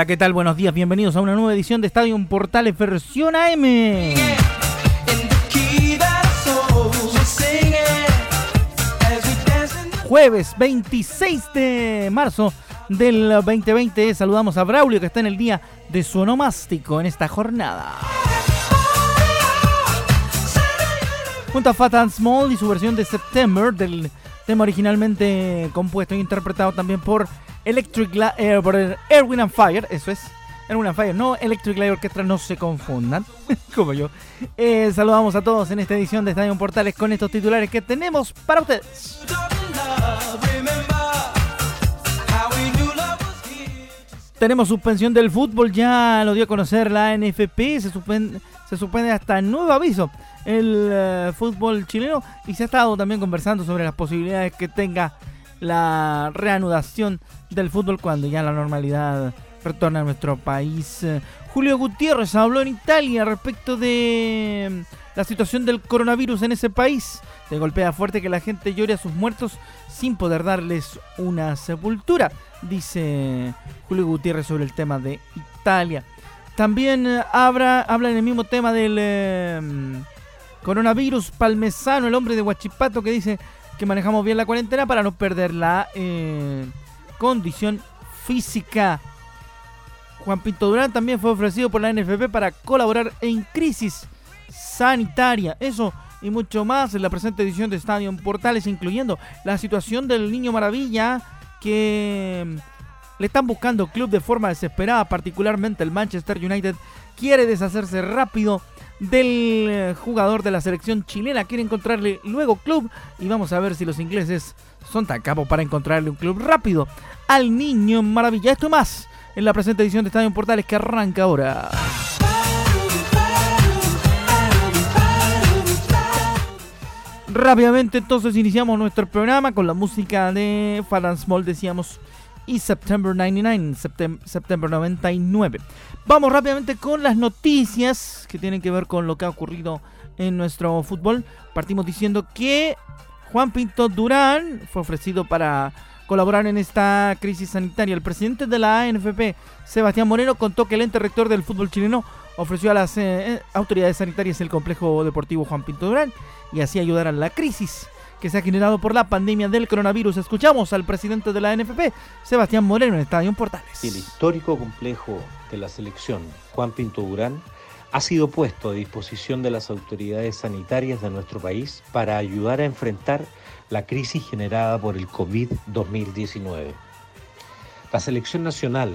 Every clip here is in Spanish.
Hola, ¿qué tal? Buenos días, bienvenidos a una nueva edición de Estadio Portales versión AM. Jueves 26 de marzo del 2020 saludamos a Braulio que está en el día de su onomástico en esta jornada. Junto a Fat and Small y su versión de September del tema originalmente compuesto e interpretado también por Electric Air, eh, and Fire, eso es. Erwin and Fire, no Electric Light Orchestra, no se confundan, como yo. Eh, saludamos a todos en esta edición de Estadio Portales con estos titulares que tenemos para ustedes. Tenemos suspensión del fútbol, ya lo dio a conocer la NFP, se suspende, se suspende hasta nuevo aviso el eh, fútbol chileno y se ha estado también conversando sobre las posibilidades que tenga la reanudación del fútbol cuando ya la normalidad retorna a nuestro país. Julio Gutiérrez habló en Italia respecto de mm, la situación del coronavirus en ese país. Se golpea fuerte que la gente llore a sus muertos sin poder darles una sepultura, dice Julio Gutiérrez sobre el tema de Italia. También eh, habla, habla en el mismo tema del eh, mm, coronavirus palmesano, el hombre de Huachipato que dice que manejamos bien la cuarentena para no perder la eh, condición física. Juan Pinto Durán también fue ofrecido por la NFP para colaborar en crisis sanitaria. Eso y mucho más en la presente edición de Estadio Portales, incluyendo la situación del Niño Maravilla que le están buscando club de forma desesperada, particularmente el Manchester United quiere deshacerse rápido del eh, jugador de la selección chilena. Quiere encontrarle luego club y vamos a ver si los ingleses son tan capos para encontrarle un club rápido al niño maravilla. Esto más en la presente edición de Estadio Portales que arranca ahora. Rápidamente entonces iniciamos nuestro programa con la música de Fat Small, decíamos, y September 99, September 99. Vamos rápidamente con las noticias que tienen que ver con lo que ha ocurrido en nuestro fútbol. Partimos diciendo que Juan Pinto Durán fue ofrecido para colaborar en esta crisis sanitaria. El presidente de la ANFP, Sebastián Moreno, contó que el ente rector del fútbol chileno ofreció a las eh, eh, autoridades sanitarias el complejo deportivo Juan Pinto Durán y así ayudar a la crisis que se ha generado por la pandemia del coronavirus. Escuchamos al presidente de la NFP, Sebastián Moreno, en Estadio Portales. El histórico complejo de la selección Juan Pinto Durán ha sido puesto a disposición de las autoridades sanitarias de nuestro país para ayudar a enfrentar la crisis generada por el COVID-2019. La selección nacional,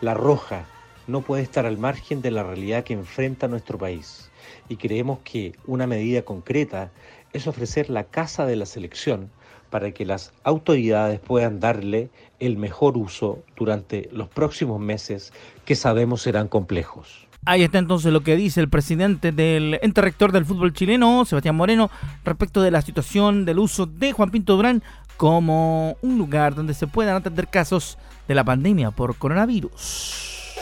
la roja, no puede estar al margen de la realidad que enfrenta nuestro país y creemos que una medida concreta es ofrecer la casa de la selección para que las autoridades puedan darle el mejor uso durante los próximos meses que sabemos serán complejos. Ahí está entonces lo que dice el presidente del ente rector del fútbol chileno, Sebastián Moreno, respecto de la situación del uso de Juan Pinto Durán como un lugar donde se puedan atender casos de la pandemia por coronavirus.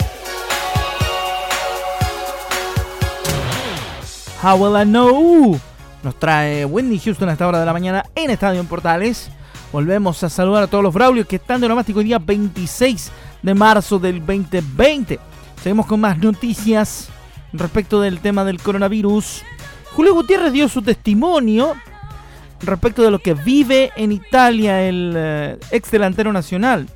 How will I know? Nos trae Wendy Houston a esta hora de la mañana en Estadio en Portales. Volvemos a saludar a todos los Braulios que están de nomástico día 26 de marzo del 2020. Seguimos con más noticias respecto del tema del coronavirus. Julio Gutiérrez dio su testimonio respecto de lo que vive en Italia el eh, ex delantero nacional.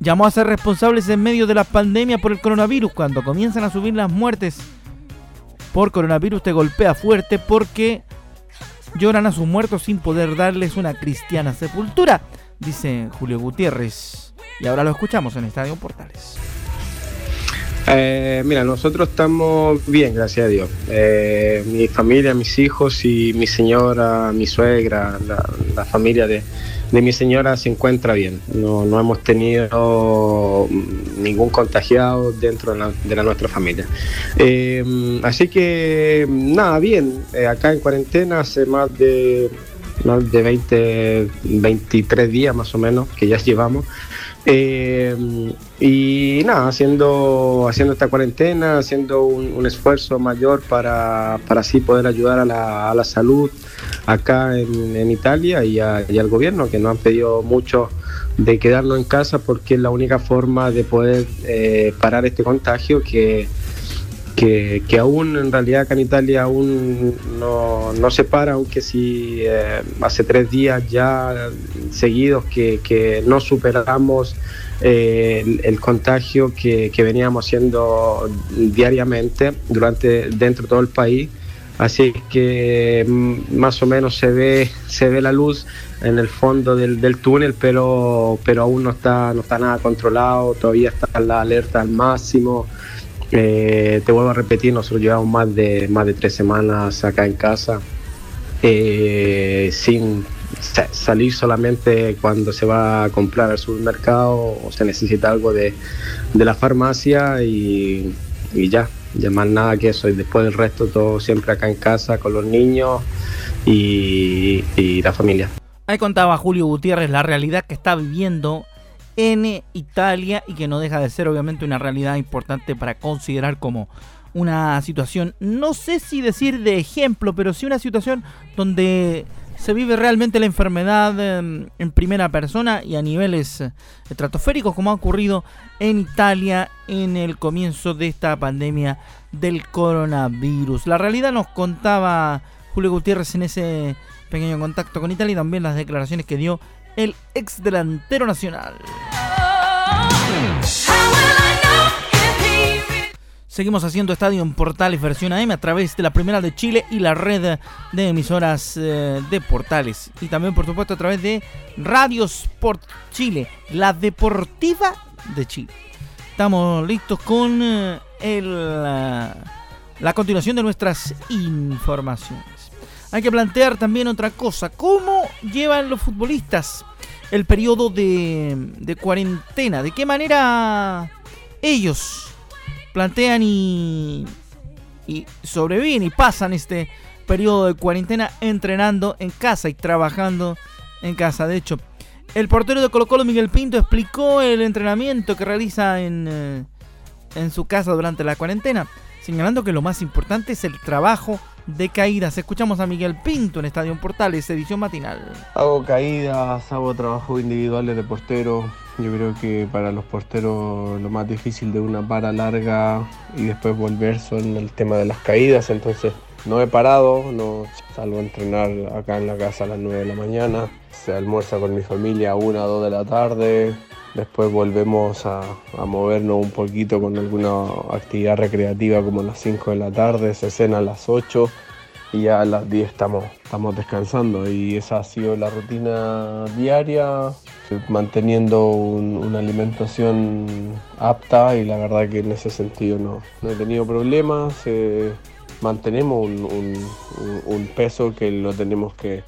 Llamó a ser responsables en medio de la pandemia por el coronavirus cuando comienzan a subir las muertes por coronavirus te golpea fuerte porque lloran a sus muertos sin poder darles una cristiana sepultura, dice Julio Gutiérrez. Y ahora lo escuchamos en Estadio Portales. Eh, mira, nosotros estamos bien, gracias a Dios. Eh, mi familia, mis hijos y mi señora, mi suegra, la, familia de, mi señora se encuentra bien. No, hemos tenido ningún contagiado dentro de, la, nuestra familia. Eh, así que nada, bien. acá en cuarentena hace más de más de 20, 23 días más o menos que ya llevamos. Eh, y nada, haciendo, haciendo esta cuarentena, haciendo un, esfuerzo mayor para, así poder ayudar a la, a la salud acá en, Italia y, al gobierno que nos han pedido mucho de quedarnos en casa porque es la única forma de poder eh, parar este contagio que que, aún en realidad acá en Italia aún no, se para, aunque si eh, hace tres días ya seguidos que, no superamos eh, el, contagio que, veníamos haciendo diariamente durante dentro de todo el país. Así que mm, más o menos se ve, se ve la luz en el fondo del, del, túnel, pero, pero aún no está, no está nada controlado, todavía está la alerta al máximo. Eh, te vuelvo a repetir, nosotros llevamos más de, más de tres semanas acá en casa eh, sin salir solamente cuando se va a comprar al supermercado o se necesita algo de, la farmacia y, ya, ya más nada que eso. Y después del resto todo siempre acá en casa con los niños y, y la familia. Ahí contaba Julio Gutiérrez la realidad que está viviendo en Italia y que no deja de ser obviamente una realidad importante para considerar como una situación, no sé si decir de ejemplo, pero sí una situación donde se vive realmente la enfermedad em, en, primera persona y a niveles eh, estratosféricos como ha ocurrido en Italia en el comienzo de esta pandemia del coronavirus. La realidad nos contaba Julio Gutiérrez en ese pequeño contacto con Italia y también las declaraciones que dio el ex delantero nacional. Seguimos haciendo Estadio en Portales versión AM a través de la Primera de Chile y la red de emisoras eh, de Portales. Y también, por supuesto, a través de Radio Sport Chile, la deportiva de Chile. Estamos listos con eh, la continuación de nuestras informaciones. Hay que plantear también otra cosa. ¿Cómo llevan los futbolistas el periodo de, cuarentena. ¿De qué manera ellos plantean y, y sobreviven y pasan este periodo de cuarentena entrenando en casa y trabajando en casa? De hecho, el portero de Colo Colo, Miguel Pinto, explicó el entrenamiento que realiza en, eh, en su casa durante la cuarentena, señalando que lo más importante es el trabajo de caídas. Escuchamos a Miguel Pinto en Estadio Portales, edición matinal. Hago caídas, hago trabajo individuales de portero. Yo creo que para los porteros lo más difícil de una para larga y después volver son el tema de las caídas. Entonces no he parado, no salgo a entrenar acá en la casa a las 9 de la mañana. Se almuerza con mi familia a 1 o 2 de la tarde. Después volvemos a, movernos un poquito con alguna actividad recreativa como a las 5 de la tarde, se cena a las 8 y ya a las 10 estamos, estamos descansando y esa ha sido la rutina diaria, manteniendo una alimentación apta y la verdad que en ese sentido no, no he tenido problemas. Eh, mantenemos un, peso que lo tenemos que,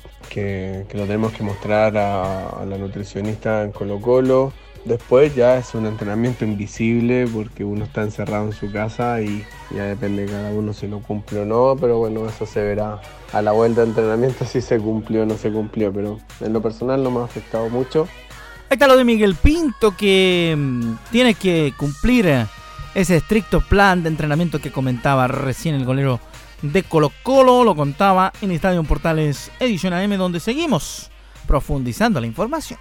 lo tenemos que mostrar a, a la nutricionista en Colo Colo Después ya es un entrenamiento invisible porque uno está encerrado en su casa y ya depende de cada uno si lo cumple o no, pero bueno, eso se verá a la vuelta de entrenamiento si se cumplió o no se cumplió, pero en lo personal no me ha afectado mucho. Ahí está lo de Miguel Pinto que mm, tiene que cumplir ese estricto plan de entrenamiento que comentaba recién el golero de Colo Colo, lo contaba en Estadio Portales Edición AM donde seguimos profundizando la información.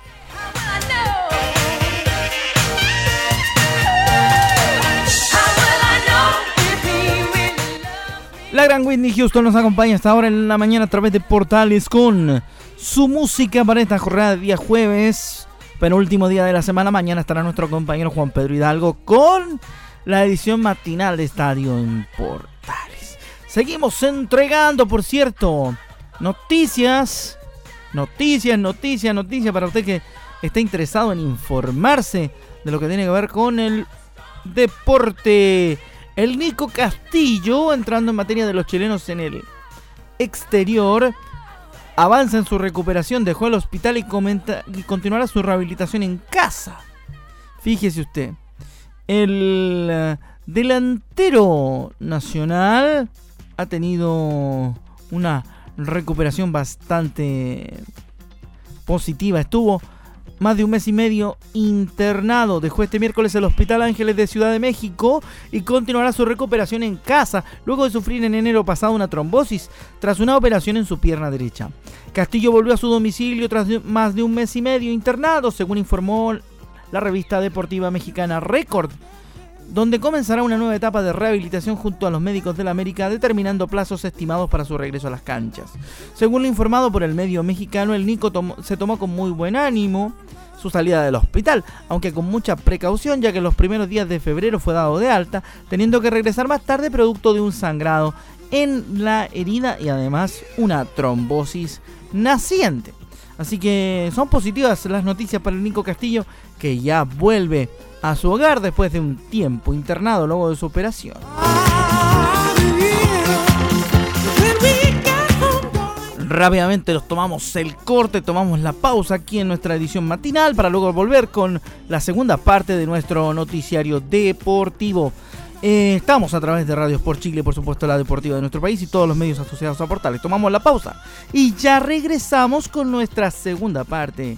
La gran Whitney Houston nos acompaña hasta ahora en la mañana a través de portales con su música para esta jornada de día jueves, penúltimo día de la semana. Mañana estará nuestro compañero Juan Pedro Hidalgo con la edición matinal de Estadio en Portales. Seguimos entregando, por cierto, noticias, noticias, noticias, noticias para usted que está interesado en informarse de lo que tiene que ver con el deporte. El Nico Castillo, entrando en materia de los chilenos en el exterior, avanza en su recuperación, dejó el hospital y, y continuará su rehabilitación en casa. Fíjese usted, el eh, delantero nacional ha tenido una recuperación bastante positiva. Estuvo más de un mes y medio internado. Dejó este miércoles el Hospital Ángeles de Ciudad de México y continuará su recuperación en casa luego de sufrir en enero pasado una trombosis tras una operación en su pierna derecha. Castillo volvió a su domicilio tras más de un mes y medio internado, según informó la revista deportiva mexicana Record donde comenzará una nueva etapa de rehabilitación junto a los médicos de la América, determinando plazos estimados para su regreso a las canchas. Según lo informado por el medio mexicano, el Nico se tomó con muy buen ánimo su salida del hospital, aunque con mucha precaución ya que los primeros días de febrero fue dado de alta, teniendo que regresar más tarde producto de un sangrado en la herida y además una trombosis naciente. Así que son positivas las noticias para el Nico Castillo que ya vuelve a su hogar después de un tiempo internado luego de su operación. Rápidamente los tomamos el corte, tomamos la pausa aquí en nuestra edición matinal para luego volver con la segunda parte de nuestro noticiario deportivo. Eh, estamos a través de Radio Sport Chile, por supuesto, la deportiva de nuestro país y todos los medios asociados a Portales. Tomamos la pausa y ya regresamos con nuestra segunda parte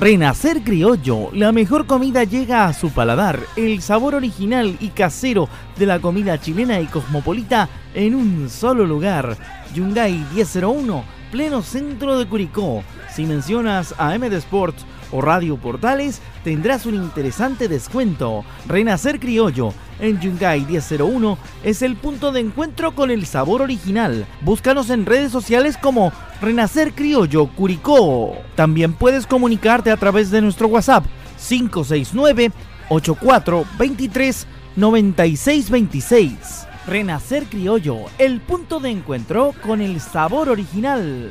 Renacer Criollo, la mejor comida llega a su paladar, el sabor original y casero de la comida chilena y cosmopolita en un solo lugar. Yungay 1001, pleno centro de Curicó. Si mencionas a MD Sports o Radio Portales, tendrás un interesante descuento. Renacer Criollo en Yungay 1001 es el punto de encuentro con el sabor original. Búscanos en redes sociales como Renacer Criollo Curicó. También puedes comunicarte a través de nuestro WhatsApp 569 8423 9626. Renacer Criollo, el punto de encuentro con el sabor original.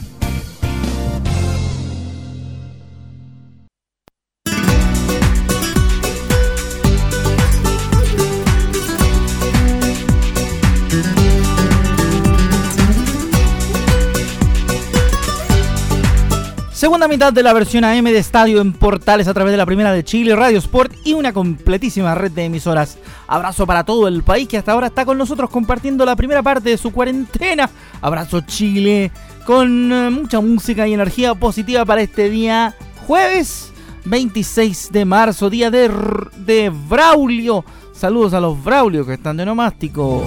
Segunda mitad de la versión AM de Estadio en Portales a través de la Primera de Chile, Radio Sport y una completísima red de emisoras. Abrazo para todo el país que hasta ahora está con nosotros compartiendo la primera parte de su cuarentena. Abrazo Chile con eh, mucha música y energía positiva para este día jueves 26 de marzo, día de, de Braulio. Saludos a los Braulio que están de nomástico.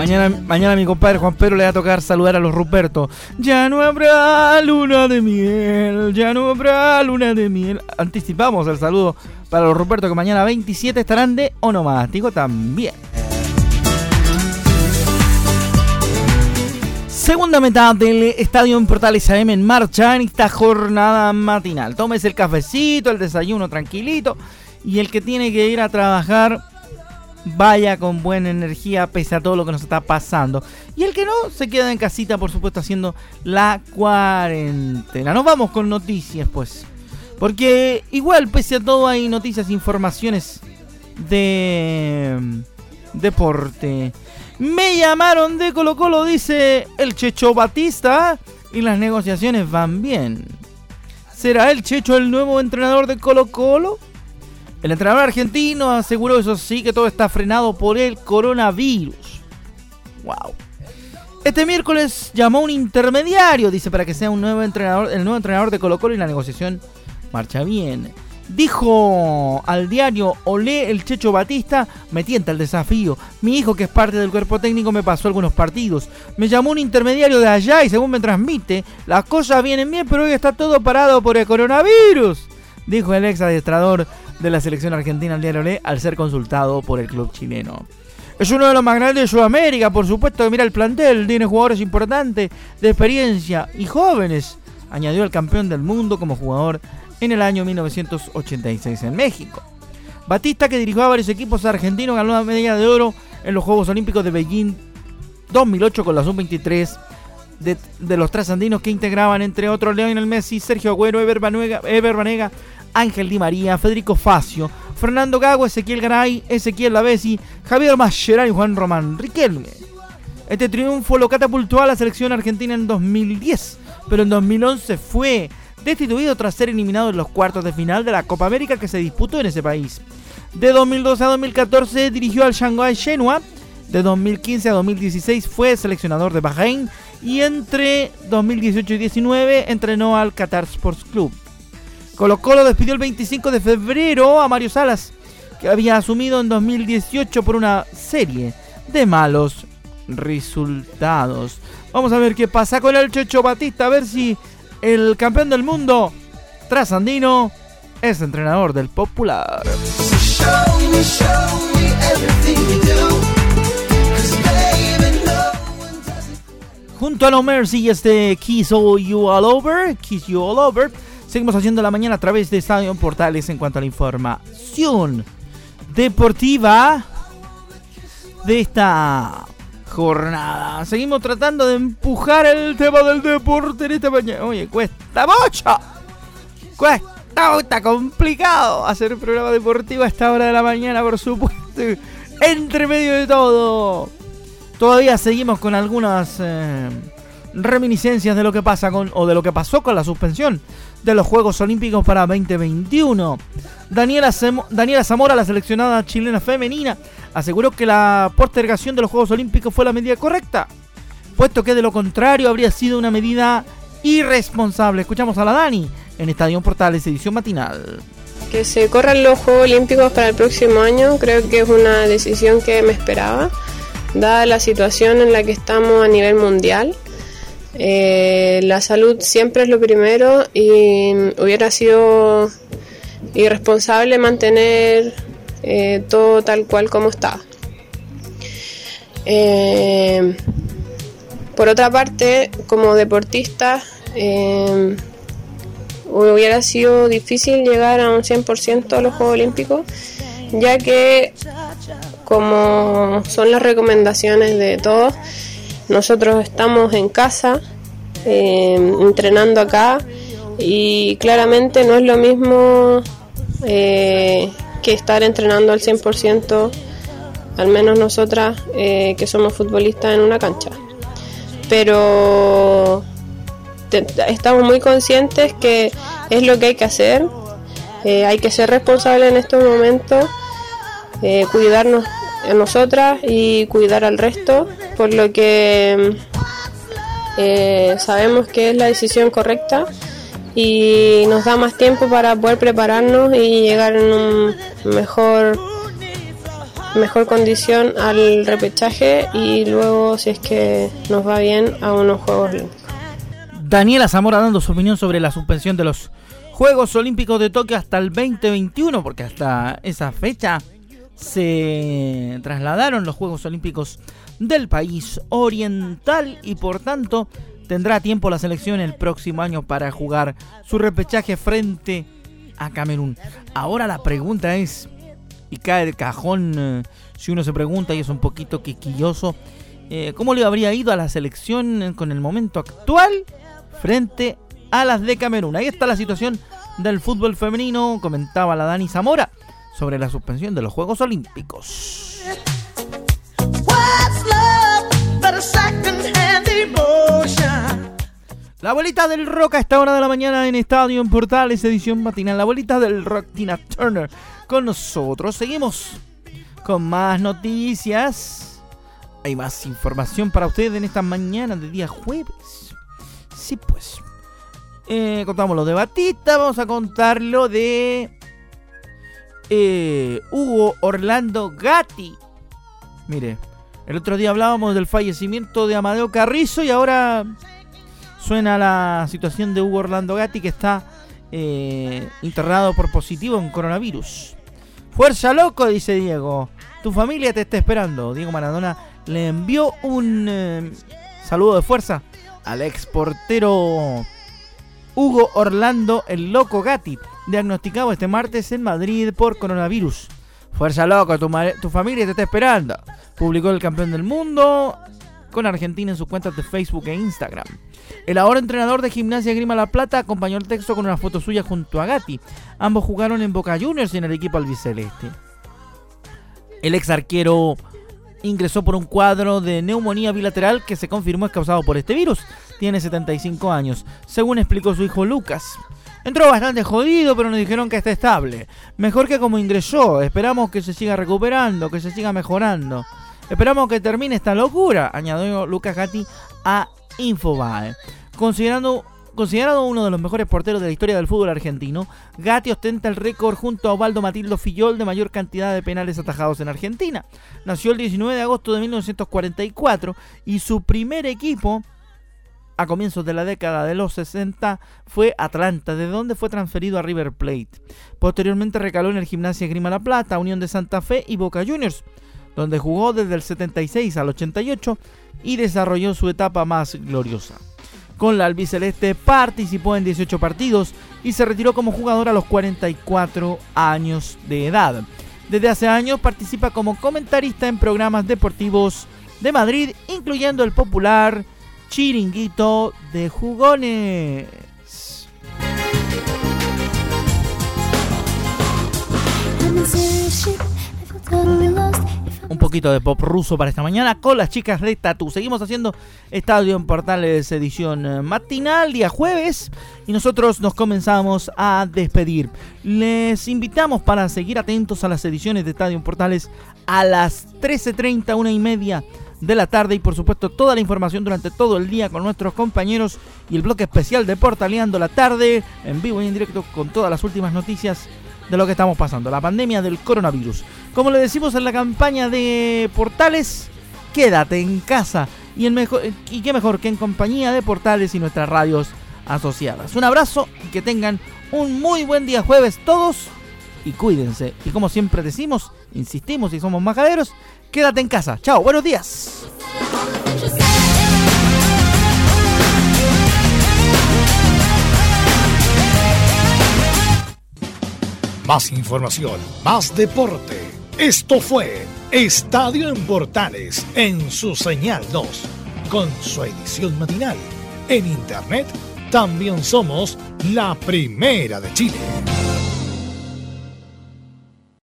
Mañana, mañana mi compadre Juan Pedro le va a tocar saludar a los Ruperto. Ya no habrá luna de miel, ya no habrá luna de miel. Anticipamos el saludo para los Ruperto que mañana 27 estarán de onomástico también. Segunda mitad del Estadio en Portales AM en marcha en esta jornada matinal. Tómese el cafecito, el desayuno tranquilito y el que tiene que ir a trabajar vaya con buena energía pese a todo lo que nos está pasando. Y el que no, se queda en casita, por supuesto, haciendo la cuarentena. Nos vamos con noticias, pues. Porque igual, pese a todo, hay noticias, informaciones de mm, deporte. Me llamaron de Colo Colo, dice el Checho Batista, y las negociaciones van bien. ¿Será el Checho el nuevo entrenador de Colo Colo? El entrenador argentino aseguró, eso sí, que todo está frenado por el coronavirus. Wow. Este miércoles llamó un intermediario, dice, para que sea un nuevo entrenador, el nuevo entrenador de Colo Colo y la negociación marcha bien. Dijo al diario Olé el Checho Batista, me tienta el desafío. Mi hijo, que es parte del cuerpo técnico, me pasó algunos partidos. Me llamó un intermediario de allá y según me transmite, las cosas vienen bien, pero hoy está todo parado por el coronavirus. Dijo el ex adiestrador de la selección argentina al diario Le al ser consultado por el club chileno. Es uno de los más grandes de Sudamérica, por supuesto que mira el plantel, tiene jugadores importantes, de experiencia y jóvenes. Añadió el campeón del mundo como jugador en el año 1986 en México. Batista, que dirigió a varios equipos argentinos, ganó la medalla de oro en los Juegos Olímpicos de Beijing 2008 con la sub-23 de, los trasandinos que integraban, entre otros, Leonel Messi, Sergio Agüero, Ever Ever Banega Ángel Di María, Federico Facio, Fernando Gago, Ezequiel Garay, Ezequiel Lavesi, Javier Mascherano y Juan Román Riquelme. Este triunfo lo catapultó a la selección argentina en 2010, pero en 2011 fue destituido tras ser eliminado en los cuartos de final de la Copa América que se disputó en ese país. De 2012 a 2014 dirigió al Shanghai Shenhua, de 2015 a 2016 fue seleccionador de Bahrein y entre 2018 y 2019 entrenó al Qatar Sports Club. Colo Colo despidió el 25 de febrero a Mario Salas, que había asumido en 2018 por una serie de malos resultados. Vamos a ver qué pasa con el Checho Batista, a ver si el campeón del mundo, trasandino, es entrenador del Popular. Junto a No Mercy y este Kiss You All Over, Kiss You All Over, Seguimos haciendo la mañana a través de Estadio Portales en cuanto a la información deportiva de esta jornada. Seguimos tratando de empujar el tema del deporte en esta mañana. Oye, cuesta mucho. Cuesta, está complicado hacer un programa deportivo a esta hora de la mañana, por supuesto. Entre medio de todo. Todavía seguimos con algunas eh, reminiscencias de lo que pasa con o de lo que pasó con la suspensión de los Juegos Olímpicos para 2021. Daniela, Zamora, la seleccionada chilena femenina, aseguró que la postergación de los Juegos Olímpicos fue la medida correcta, puesto que de lo contrario habría sido una medida irresponsable. Escuchamos a la Dani en Estadio Portales, edición matinal. Que se corran los Juegos Olímpicos para el próximo año, creo que es una decisión que me esperaba, dada la situación en la que estamos a nivel mundial. Eh, la salud siempre es lo primero y hubiera sido irresponsable mantener eh, todo tal cual como está. Eh, por otra parte, como deportista, hubiera sido difícil llegar a un 100% a los Juegos Olímpicos, ya que como son las recomendaciones de todos, nosotros estamos en casa, entrenando acá, y claramente no es lo mismo que estar entrenando al 100%, al menos nosotras eh, que somos futbolistas en una cancha. Pero estamos muy conscientes que es lo que hay que hacer, eh, hay que ser responsable en estos momentos, eh, cuidarnos a nosotras y cuidar al resto, por lo que sabemos que es la decisión correcta y nos da más tiempo para poder prepararnos y llegar en un mejor mejor condición al repechaje y luego si es que nos va bien a unos Juegos Olímpicos. Daniela Zamora dando su opinión sobre la suspensión de los Juegos Olímpicos de Tokio hasta el 2021 porque hasta esa fecha se trasladaron los Juegos Olímpicos del país oriental y por tanto tendrá tiempo la selección el próximo año para jugar su repechaje frente a Camerún. Ahora la pregunta es, y cae de cajón eh, si uno se pregunta y es un poquito quisquilloso, eh, ¿cómo le habría ido a la selección con el momento actual frente a las de Camerún? Ahí está la situación del fútbol femenino, comentaba la Dani Zamora sobre la suspensión de los Juegos Olímpicos. La bolita del rock a esta hora de la mañana en Estadio en Portales, edición matinal. La bolita del rock, Tina Turner, con nosotros. Seguimos con más noticias. Hay más información para ustedes en esta mañana de día jueves. Sí, pues. Eh, contamos lo de Batista, vamos a contar lo de eh, Hugo Orlando Gatti. Mire, el otro día hablábamos del fallecimiento de Amadeo Carrizo y ahora Suena la situación de Hugo Orlando Gatti que está eh, internado por positivo en coronavirus. Fuerza loco, dice Diego. Tu familia te está esperando. Diego Maradona le envió un eh, saludo de fuerza al ex portero Hugo Orlando el Loco Gatti, diagnosticado este martes en Madrid por coronavirus. Fuerza loco, tu, tu familia te está esperando. Publicó el campeón del mundo con Argentina en sus cuentas de Facebook e Instagram. El ahora entrenador de Gimnasia Grima La Plata acompañó el texto con una foto suya junto a Gatti. Ambos jugaron en Boca Juniors y en el equipo albiceleste. El ex arquero ingresó por un cuadro de neumonía bilateral que se confirmó es causado por este virus. Tiene 75 años, según explicó su hijo Lucas. Entró bastante jodido, pero nos dijeron que está estable. Mejor que como ingresó. Esperamos que se siga recuperando, que se siga mejorando. Esperamos que termine esta locura, añadió Lucas Gatti a Infobae. Considerando, considerado uno de los mejores porteros de la historia del fútbol argentino, Gatti ostenta el récord junto a Osvaldo Matildo Fillol de mayor cantidad de penales atajados en Argentina. Nació el 19 de agosto de 1944 y su primer equipo a comienzos de la década de los 60 fue Atlanta, de donde fue transferido a River Plate. Posteriormente recaló en el Gimnasia Grima La Plata, Unión de Santa Fe y Boca Juniors donde jugó desde el 76 al 88 y desarrolló su etapa más gloriosa. Con la albiceleste participó en 18 partidos y se retiró como jugador a los 44 años de edad. Desde hace años participa como comentarista en programas deportivos de Madrid, incluyendo el popular Chiringuito de Jugones. Un poquito de pop ruso para esta mañana con las chicas de Tatu. Seguimos haciendo Estadio en Portales edición eh, matinal, día jueves, y nosotros nos comenzamos a despedir. Les invitamos para seguir atentos a las ediciones de Estadio en Portales a las 13.30, una y media de la tarde y por supuesto toda la información durante todo el día con nuestros compañeros y el bloque especial de Portaleando la tarde en vivo y en directo con todas las últimas noticias de lo que estamos pasando, la pandemia del coronavirus. Como le decimos en la campaña de Portales, quédate en casa y, en mejor, y qué mejor que en compañía de Portales y nuestras radios asociadas. Un abrazo y que tengan un muy buen día jueves todos y cuídense. Y como siempre decimos, insistimos y somos majaderos, quédate en casa. Chao, buenos días. Más información, más deporte. Esto fue Estadio en Portales en su señal 2, con su edición matinal. En internet también somos la primera de Chile.